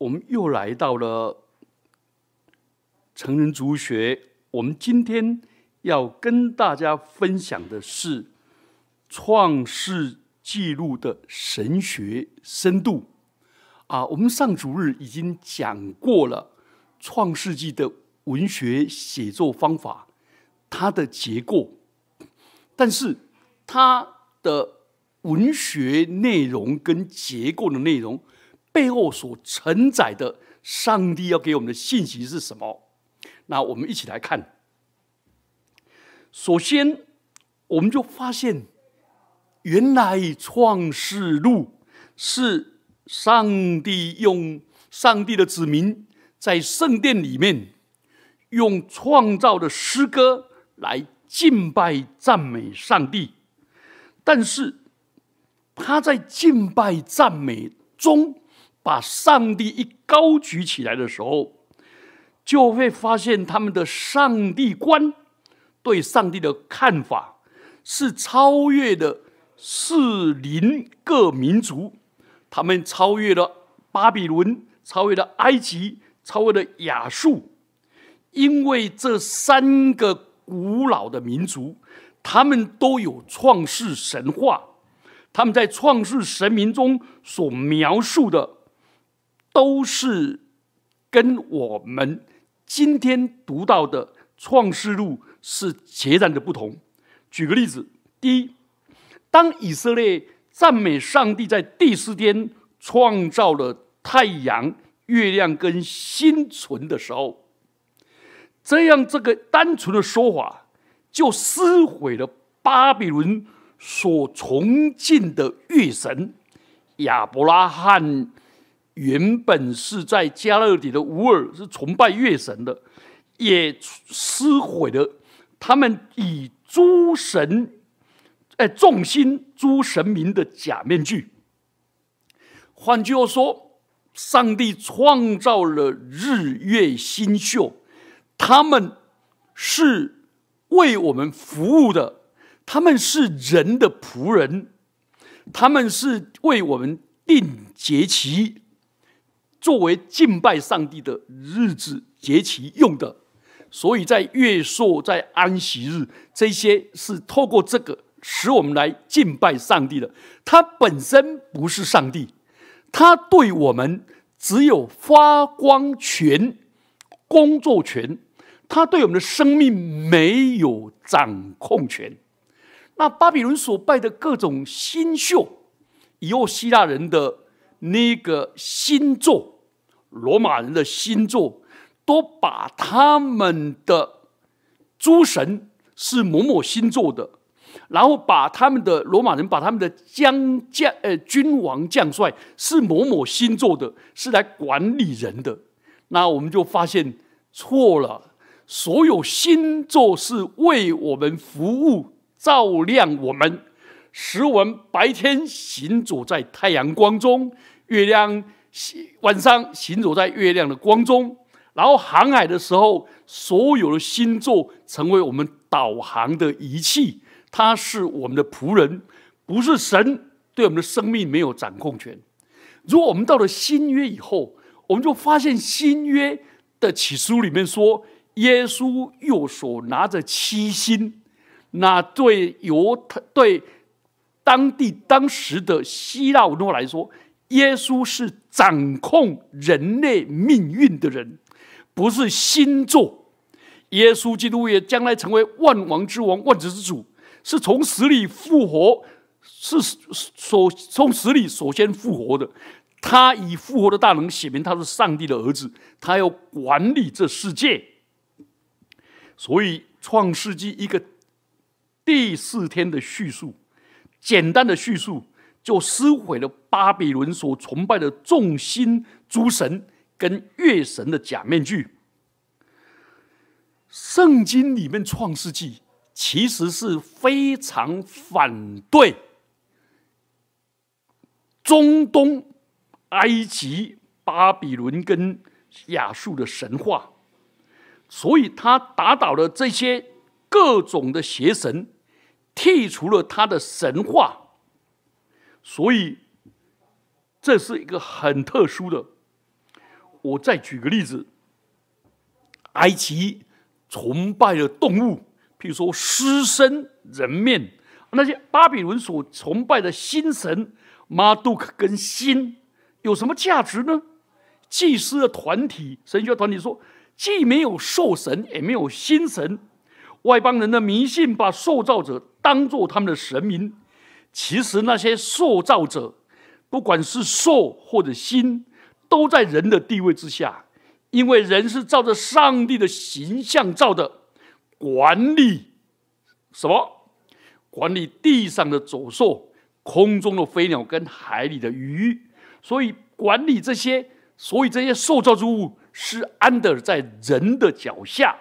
我们又来到了成人族学。我们今天要跟大家分享的是《创世纪录》的神学深度。啊，我们上主日已经讲过了《创世纪》的文学写作方法，它的结构，但是它的文学内容跟结构的内容背后所承载的上帝要给我们的信息是什么？那我们一起来看。首先，我们就发现，原来《创世录》是上帝用上帝的子民在圣殿里面用创造的诗歌来敬拜赞美上帝，但是。他在敬拜赞美中，把上帝一高举起来的时候，就会发现他们的上帝观对上帝的看法是超越了四邻各民族，他们超越了巴比伦，超越了埃及，超越了亚述，因为这三个古老的民族，他们都有创世神话。他们在创世神明中所描述的，都是跟我们今天读到的创世录是截然的不同。举个例子，第一，当以色列赞美上帝在第四天创造了太阳、月亮跟星存的时候，这样这个单纯的说法就撕毁了巴比伦。所崇敬的月神亚伯拉罕，原本是在加勒底的乌尔是崇拜月神的，也撕毁了他们以诸神哎众星诸神明的假面具。换句话说，上帝创造了日月星宿，他们是为我们服务的。他们是人的仆人，他们是为我们定节期，作为敬拜上帝的日子节期用的。所以在月朔、在安息日，这些是透过这个使我们来敬拜上帝的。他本身不是上帝，他对我们只有发光权、工作权，他对我们的生命没有掌控权。那巴比伦所拜的各种星宿，以后希腊人的那个星座，罗马人的星座，都把他们的诸神是某某星座的，然后把他们的罗马人把他们的将将呃君王将帅是某某星座的，是来管理人的。那我们就发现错了，所有星座是为我们服务。照亮我们，使我们白天行走在太阳光中，月亮晚上行走在月亮的光中。然后航海的时候，所有的星座成为我们导航的仪器。它是我们的仆人，不是神对我们的生命没有掌控权。如果我们到了新约以后，我们就发现新约的启示录里面说，耶稣右手拿着七星。那对犹太对当地当时的希腊文化来说，耶稣是掌控人类命运的人，不是星座。耶稣基督也将来成为万王之王、万子之主，是从死里复活，是所从死里首先复活的。他以复活的大能写明他是上帝的儿子，他要管理这世界。所以创世纪一个。第四天的叙述，简单的叙述就撕毁了巴比伦所崇拜的众星诸神跟月神的假面具。圣经里面创世纪其实是非常反对中东、埃及、巴比伦跟亚述的神话，所以他打倒了这些各种的邪神。剔除了他的神话，所以这是一个很特殊的。我再举个例子，埃及崇拜的动物，譬如说狮身人面，那些巴比伦所崇拜的新神马杜克跟新有什么价值呢？祭司的团体，神学团体说，既没有兽神，也没有新神。外邦人的迷信把塑造者当做他们的神明，其实那些塑造者，不管是兽或者心，都在人的地位之下，因为人是照着上帝的形象造的，管理什么？管理地上的走兽、空中的飞鸟跟海里的鱼，所以管理这些，所以这些受造之物是安得在人的脚下，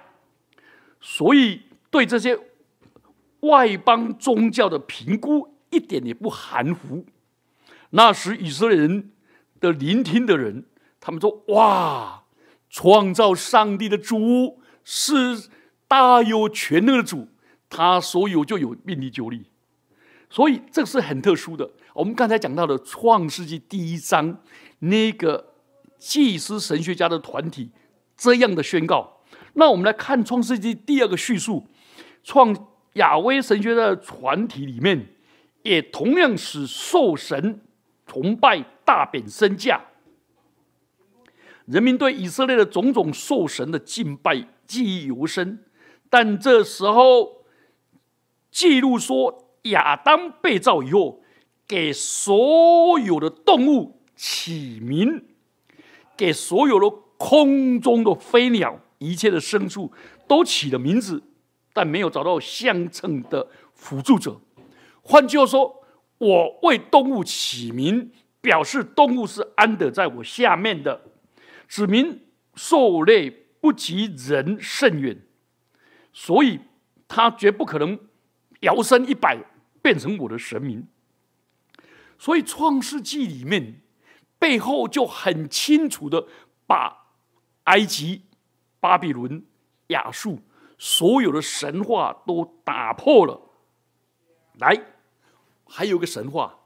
所以。对这些外邦宗教的评估一点也不含糊。那时以色列人的聆听的人，他们说：“哇，创造上帝的主是大有全能的主，他所有就有，命里就力。”所以这是很特殊的。我们刚才讲到的创世纪第一章，那个祭司神学家的团体这样的宣告。那我们来看创世纪第二个叙述。创亚威神学的团体里面，也同样使兽神崇拜大贬身价。人民对以色列的种种兽神的敬拜记忆犹深。但这时候记录说，亚当被造以后，给所有的动物起名，给所有的空中的飞鸟、一切的牲畜都起了名字。但没有找到相称的辅助者。换句话说，我为动物起名，表示动物是安得在我下面的，指明兽类不及人甚远，所以他绝不可能摇身一摆变成我的神明。所以《创世纪》里面背后就很清楚的把埃及、巴比伦、亚述。所有的神话都打破了。来，还有个神话，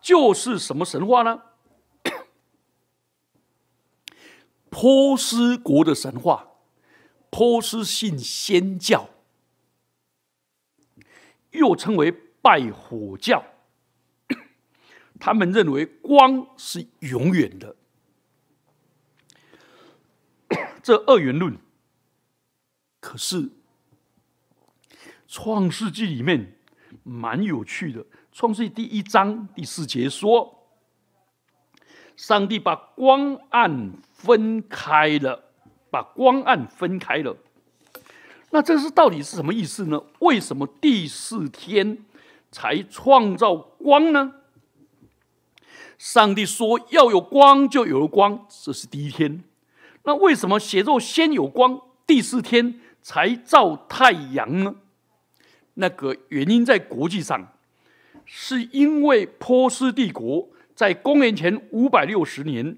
就是什么神话呢？波斯国的神话，波斯信仙教，又称为拜火教。他们认为光是永远的，这二元论。可是，《创世纪》里面蛮有趣的，《创世》第一章第四节说：“上帝把光暗分开了，把光暗分开了。”那这是到底是什么意思呢？为什么第四天才创造光呢？上帝说要有光，就有了光，这是第一天。那为什么写作先有光，第四天？才造太阳呢？那个原因在国际上，是因为波斯帝国在公元前五百六十年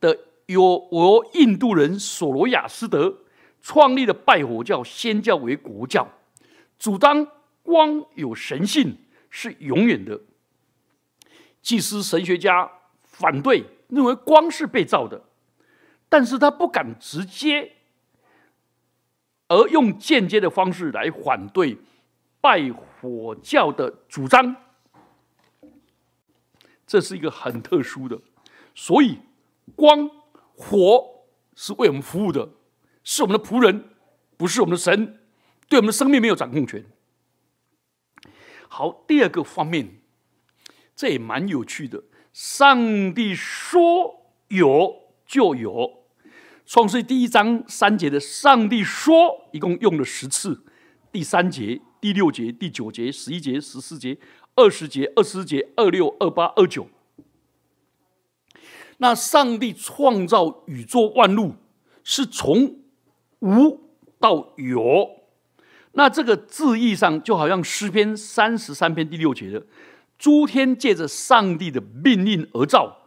的由我印度人索罗亚斯德创立的拜火教先教为国教，主张光有神性是永远的。祭司神学家反对，认为光是被造的，但是他不敢直接。而用间接的方式来反对拜火教的主张，这是一个很特殊的。所以，光火是为我们服务的，是我们的仆人，不是我们的神，对我们的生命没有掌控权。好，第二个方面，这也蛮有趣的。上帝说有就有。创世第一章三节的上帝说，一共用了十次。第三节、第六节、第九节、十一节、十四节、二十节、二十节、二六、二八、二九。那上帝创造宇宙万物是从无到有。那这个字义上就好像诗篇三十三篇第六节的：诸天借着上帝的命令而造。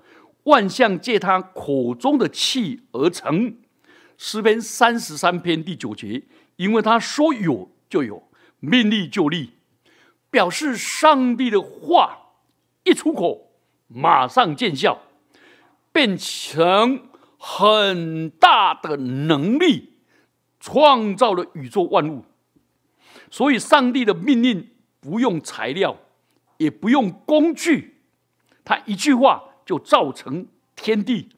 万象借他口中的气而成，诗篇三十三篇第九节，因为他说有就有，命立就立，表示上帝的话一出口，马上见效，变成很大的能力，创造了宇宙万物。所以，上帝的命令不用材料，也不用工具，他一句话就造成天地，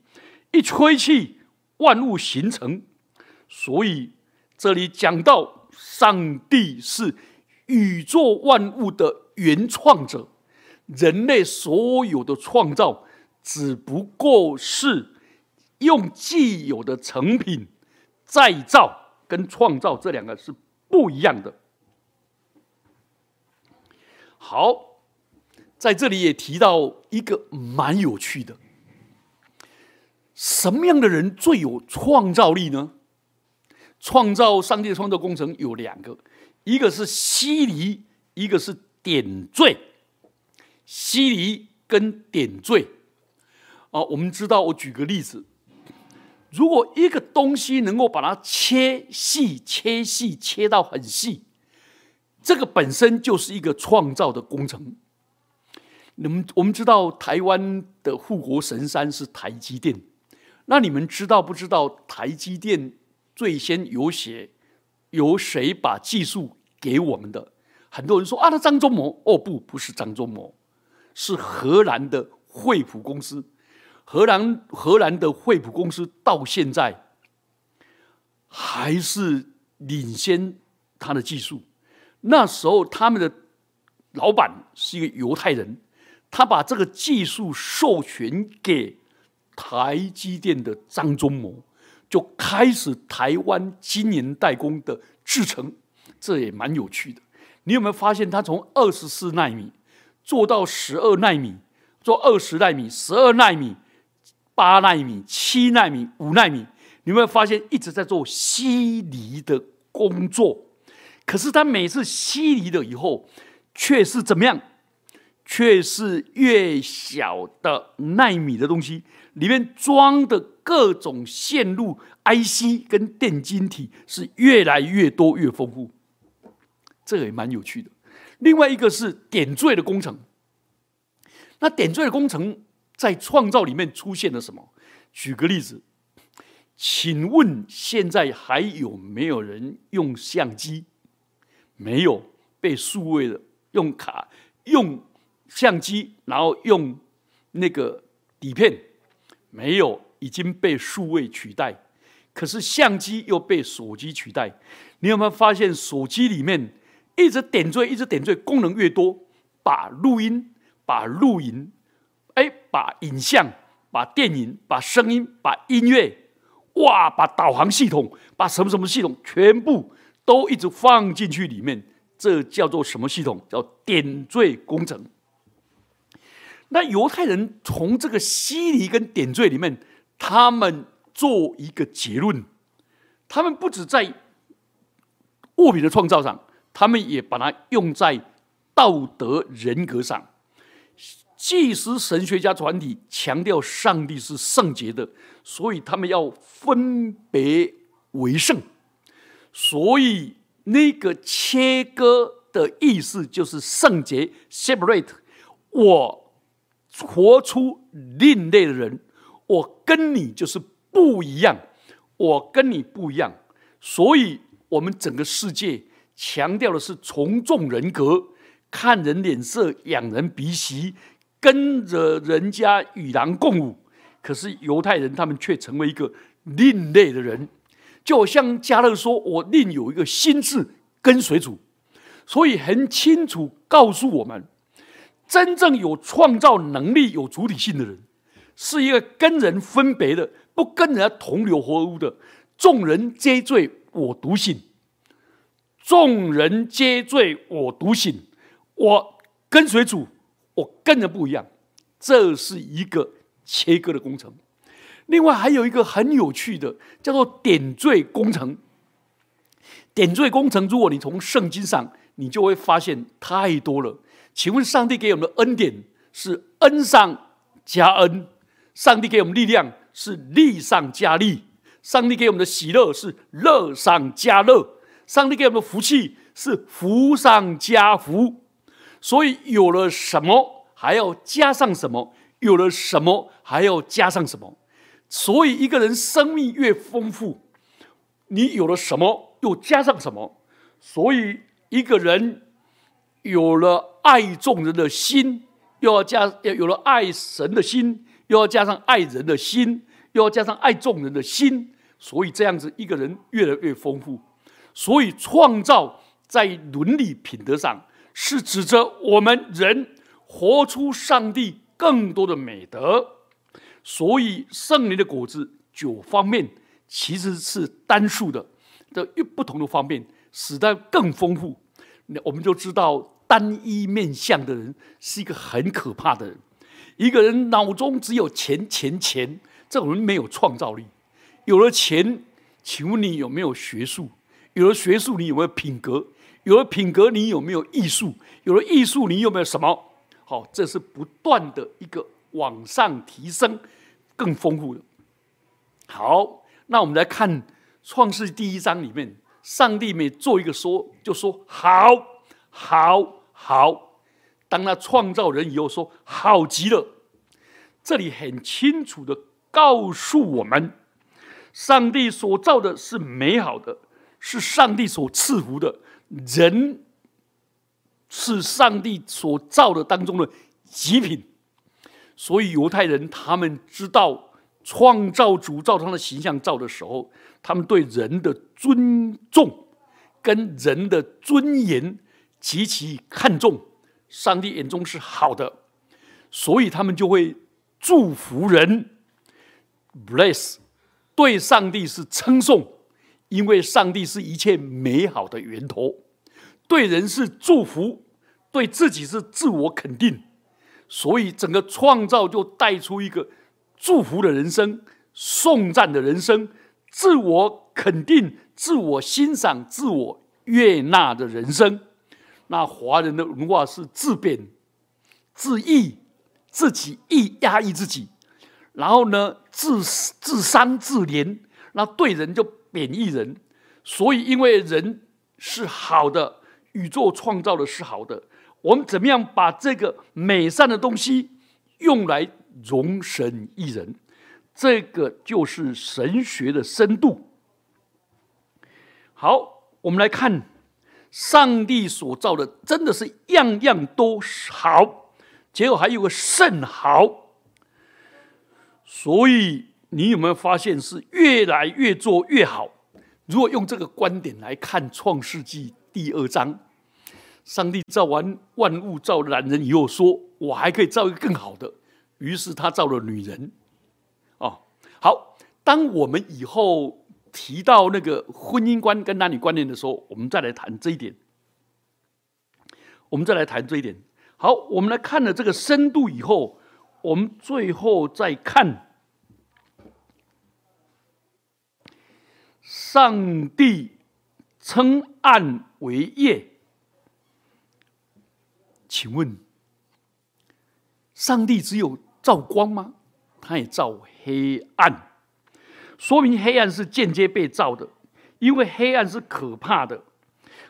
一吹气，万物形成。所以，这里讲到上帝是宇宙万物的原创者，人类所有的创造只不过是用既有的成品再造，跟创造这两个是不一样的。好，在这里也提到一个蛮有趣的：什么样的人最有创造力呢？创造上帝的创造工程有两个，一个是西离，一个是点缀。西离跟点缀啊，我们知道，我举个例子，如果一个东西能够把它切细、切细、切到很细。这个本身就是一个创造的工程。你们我们知道台湾的护国神山是台积电，那你们知道不知道台积电最先有写由谁把技术给我们的？很多人说啊，那张忠谋哦，不，不是张忠谋，是荷兰的惠普公司。荷兰荷兰的惠普公司到现在还是领先他的技术。那时候，他们的老板是一个犹太人，他把这个技术授权给台积电的张忠谋，就开始台湾晶圆代工的制程，这也蛮有趣的。你有没有发现，他从二十四纳米做到十二纳米，做二十纳米、十二纳米、八纳米、七纳米、五纳米？你有没有发现，一直在做稀离的工作？可是他每次吸离了以后，却是怎么样？却是越小的纳米的东西，里面装的各种线路、IC 跟电晶体是越来越多、越丰富。这个也蛮有趣的。另外一个是点缀的工程。那点缀的工程在创造里面出现了什么？举个例子，请问现在还有没有人用相机？没有被数位的用卡用相机，然后用那个底片，没有已经被数位取代。可是相机又被手机取代。你有没有发现手机里面一直点缀，一直点缀，功能越多，把录音、把录影、哎，把影像、把电影、把声音、把音乐，哇，把导航系统、把什么什么系统全部。都一直放进去里面，这叫做什么系统？叫点缀工程。那犹太人从这个西离跟点缀里面，他们做一个结论：他们不止在物品的创造上，他们也把它用在道德人格上。祭司神学家团体强调上帝是圣洁的，所以他们要分别为圣。所以，那个切割的意思就是圣洁 （separate）。我活出另类的人，我跟你就是不一样，我跟你不一样。所以，我们整个世界强调的是从众人格，看人脸色，仰人鼻息，跟着人家与狼共舞。可是犹太人他们却成为一个另类的人。就像加勒说：“我另有一个心智跟随主，所以很清楚告诉我们，真正有创造能力、有主体性的人，是一个跟人分别的，不跟人家同流合污的。众人皆醉我独醒，众人皆醉我独醒。我跟随主，我跟人不一样。这是一个切割的工程。”另外还有一个很有趣的，叫做点缀工程。点缀工程，如果你从圣经上，你就会发现太多了。请问，上帝给我们的恩典是恩上加恩；上帝给我们力量是力上加力；上帝给我们的喜乐是乐上加乐；上帝给我们的福气是福上加福。所以，有了什么还要加上什么？有了什么还要加上什么？所以一个人生命越丰富，你有了什么，又加上什么。所以一个人有了爱众人的心，又要加要有了爱神的心，又要加上爱人的心，又要加上爱众人的心。所以这样子，一个人越来越丰富。所以创造在伦理品德上，是指着我们人活出上帝更多的美德。所以圣灵的果子九方面其实是单数的，的不同的方面使得更丰富。那我们就知道，单一面相的人是一个很可怕的人。一个人脑中只有钱钱钱，这种人没有创造力。有了钱，请问你有没有学术？有了学术，你有没有品格？有了品格，你有没有艺术？有了艺术，你有没有什么？好，这是不断的一个往上提升。更丰富的。好，那我们来看创世第一章里面，上帝每做一个说，就说好，好，好。当他创造人以后，说好极了。这里很清楚的告诉我们，上帝所造的是美好的，是上帝所赐福的。人是上帝所造的当中的极品。所以犹太人他们知道创造主造他的形象造的时候，他们对人的尊重跟人的尊严极其看重，上帝眼中是好的，所以他们就会祝福人，bless，对上帝是称颂，因为上帝是一切美好的源头，对人是祝福，对自己是自我肯定。所以，整个创造就带出一个祝福的人生、颂赞的人生、自我肯定、自我欣赏、自我悦纳的人生。那华人的文化是自贬、自抑、自己抑压抑自己，然后呢，自自伤自怜，那对人就贬义人。所以，因为人是好的，宇宙创造的是好的。我们怎么样把这个美善的东西用来容神一人？这个就是神学的深度。好，我们来看上帝所造的，真的是样样都好，结果还有个甚好。所以你有没有发现是越来越做越好？如果用这个观点来看《创世纪》第二章。上帝造完万物，造男人以后，说我还可以造一个更好的。于是他造了女人。哦，好。当我们以后提到那个婚姻观跟男女观念的时候，我们再来谈这一点。我们再来谈这一点。好，我们来看了这个深度以后，我们最后再看上帝称暗为夜。请问，上帝只有照光吗？他也照黑暗，说明黑暗是间接被造的，因为黑暗是可怕的。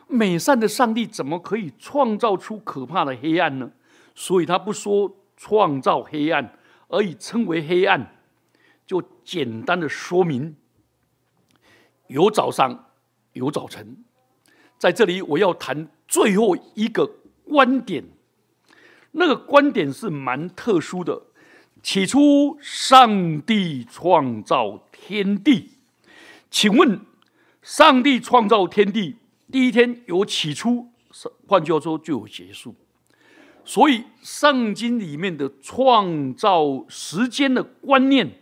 美善的上帝怎么可以创造出可怕的黑暗呢？所以他不说创造黑暗，而以称为黑暗，就简单的说明有早上，有早晨。在这里，我要谈最后一个。观点，那个观点是蛮特殊的。起初，上帝创造天地。请问，上帝创造天地第一天有起初，换句话说就有结束。所以，圣经里面的创造时间的观念，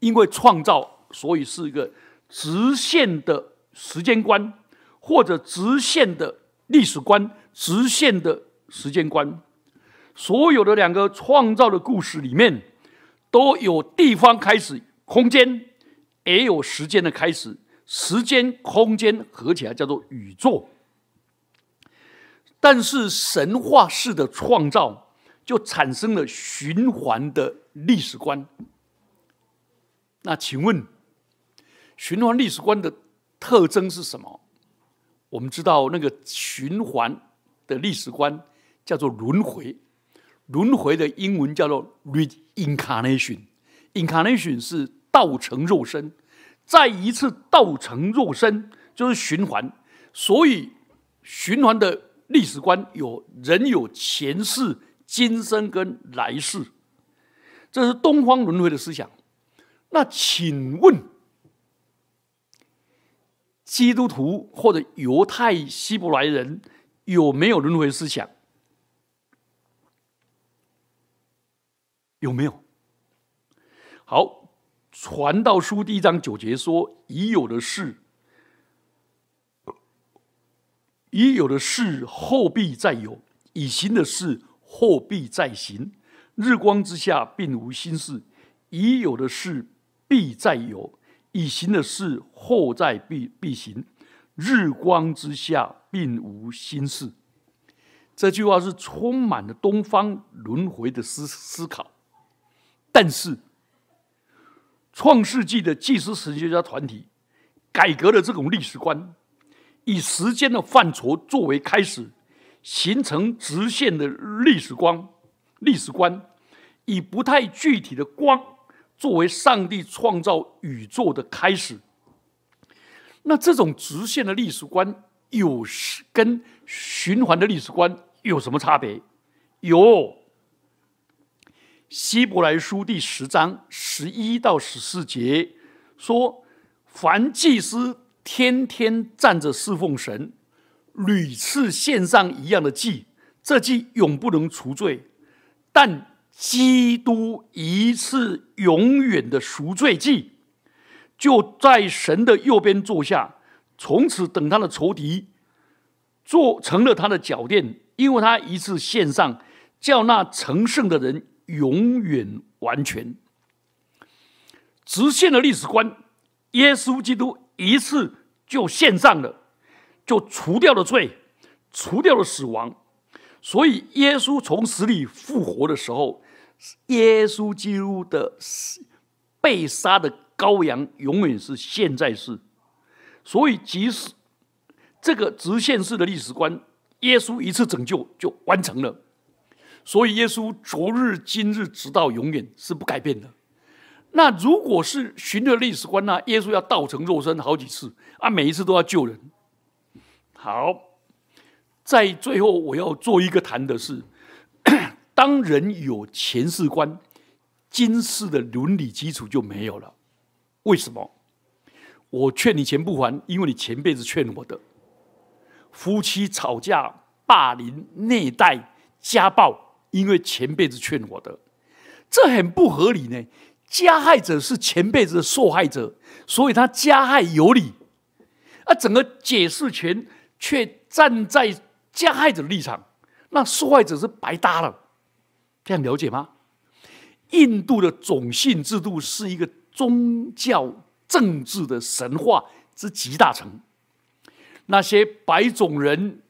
因为创造，所以是一个直线的时间观，或者直线的历史观。直线的时间观，所有的两个创造的故事里面，都有地方开始，空间也有时间的开始，时间空间合起来叫做宇宙。但是神话式的创造，就产生了循环的历史观。那请问，循环历史观的特征是什么？我们知道那个循环。的历史观叫做轮回，轮回的英文叫做 reincarnation，，incarnation 是道成肉身，再一次道成肉身就是循环，所以循环的历史观有人有前世、今生跟来世，这是东方轮回的思想。那请问，基督徒或者犹太希伯来人有没有轮回思想？有没有？好，传道书第一章九节说：“已有的事，已有的事后必再有；已行的事后必再行。日光之下并无新事，已有的事必再有；已行的事后再必必行。日光之下并无新事。”这句话是充满了东方轮回的思思考。但是，创世纪的祭司神学家团体改革了这种历史观，以时间的范畴作为开始，形成直线的历史观。历史观以不太具体的光作为上帝创造宇宙的开始。那这种直线的历史观有跟循环的历史观有什么差别？有。希伯来书第十章十一到十四节说：“凡祭司天天站着侍奉神，屡次献上一样的祭，这祭永不能除罪；但基督一次永远的赎罪祭，就在神的右边坐下，从此等他的仇敌做成了他的脚垫，因为他一次献上，叫那成圣的人。”永远完全直线的历史观，耶稣基督一次就献上了，就除掉了罪，除掉了死亡。所以耶稣从死里复活的时候，耶稣基督的被杀的羔羊永远是现在式。所以即使这个直线式的历史观，耶稣一次拯救就完成了。所以，耶稣昨日、今日，直到永远是不改变的。那如果是循着历史观呢？耶稣要道成肉身好几次啊，每一次都要救人。好，在最后我要做一个谈的是：当人有前世观，今世的伦理基础就没有了。为什么？我劝你钱不还，因为你前辈子劝我的。夫妻吵架、霸凌、虐待、家暴。因为前辈子劝我的，这很不合理呢。加害者是前辈子的受害者，所以他加害有理，啊，整个解释权却站在加害者的立场，那受害者是白搭了。这样了解吗？印度的种姓制度是一个宗教政治的神话之集大成，那些白种人，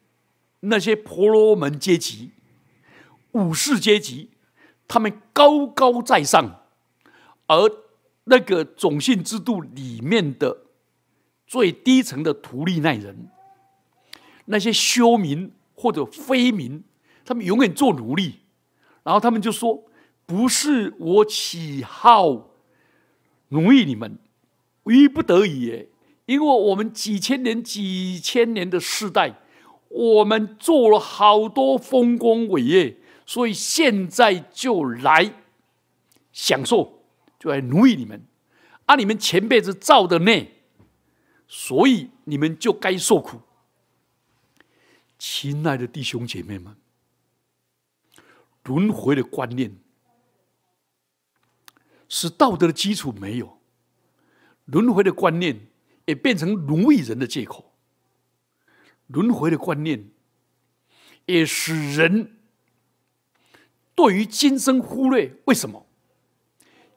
那些婆罗门阶级。武士阶级，他们高高在上，而那个种姓制度里面的最低层的图利奈人，那些修民或者非民，他们永远做奴隶，然后他们就说：“不是我喜好奴役你们，于不得已，因为我们几千年、几千年的世代，我们做了好多丰功伟业。”所以现在就来享受，就来奴役你们，啊！你们前辈子造的孽，所以你们就该受苦。亲爱的弟兄姐妹们，轮回的观念是道德的基础没有，轮回的观念也变成奴役人的借口，轮回的观念也使人。对于今生忽略，为什么？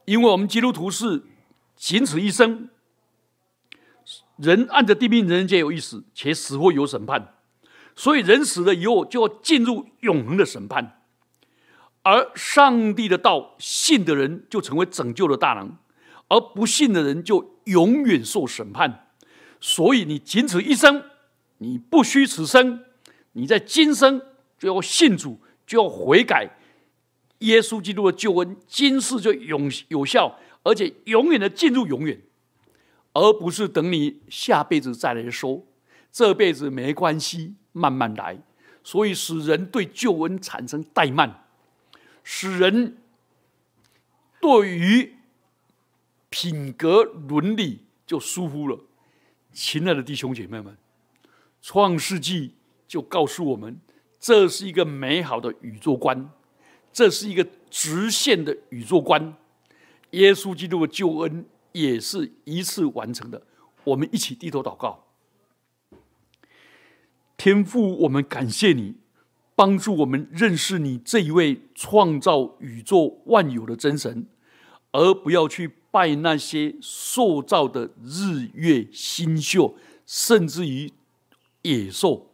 因为我们基督徒是仅此一生，人按着地命人间有意识，且死后有审判，所以人死了以后就要进入永恒的审判，而上帝的道信的人就成为拯救的大能，而不信的人就永远受审判。所以你仅此一生，你不虚此生，你在今生就要信主，就要悔改。耶稣基督的救恩，今世就永有效，而且永远的进入永远，而不是等你下辈子再来说，这辈子没关系，慢慢来。所以使人对救恩产生怠慢，使人对于品格伦理就疏忽了。亲爱的弟兄姐妹们，创世纪就告诉我们，这是一个美好的宇宙观，这是一个直线的宇宙观。耶稣基督的救恩也是一次完成的。我们一起低头祷告。天父，我们感谢你，帮助我们认识你这一位创造宇宙万有的真神，而不要去拜那些塑造的日月星宿，甚至于野兽。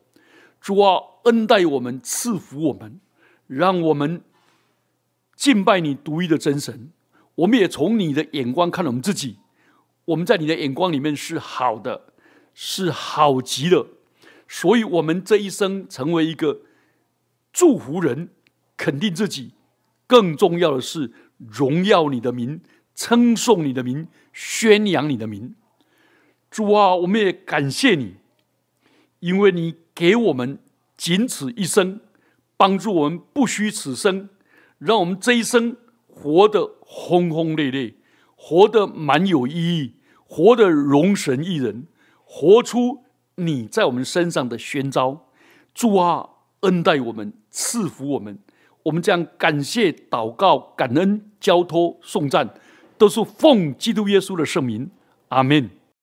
主啊，恩待我们，赐福我们，让我们敬拜你独一的真神。我们也从你的眼光看我们自己，我们在你的眼光里面是好的，是好极了。所以，我们这一生成为一个祝福人、肯定自己，更重要的是荣耀你的名、称颂你的名、宣扬你的名。主啊，我们也感谢你，因为你给我们仅此一生，帮助我们不虚此生，让我们这一生活得轰轰烈烈，活得蛮有意义，活得容神一人，活出。你在我们身上的宣召，主啊，恩待我们，赐福我们，我们将感谢、祷告、感恩、交托、颂赞，都是奉基督耶稣的圣名，阿门。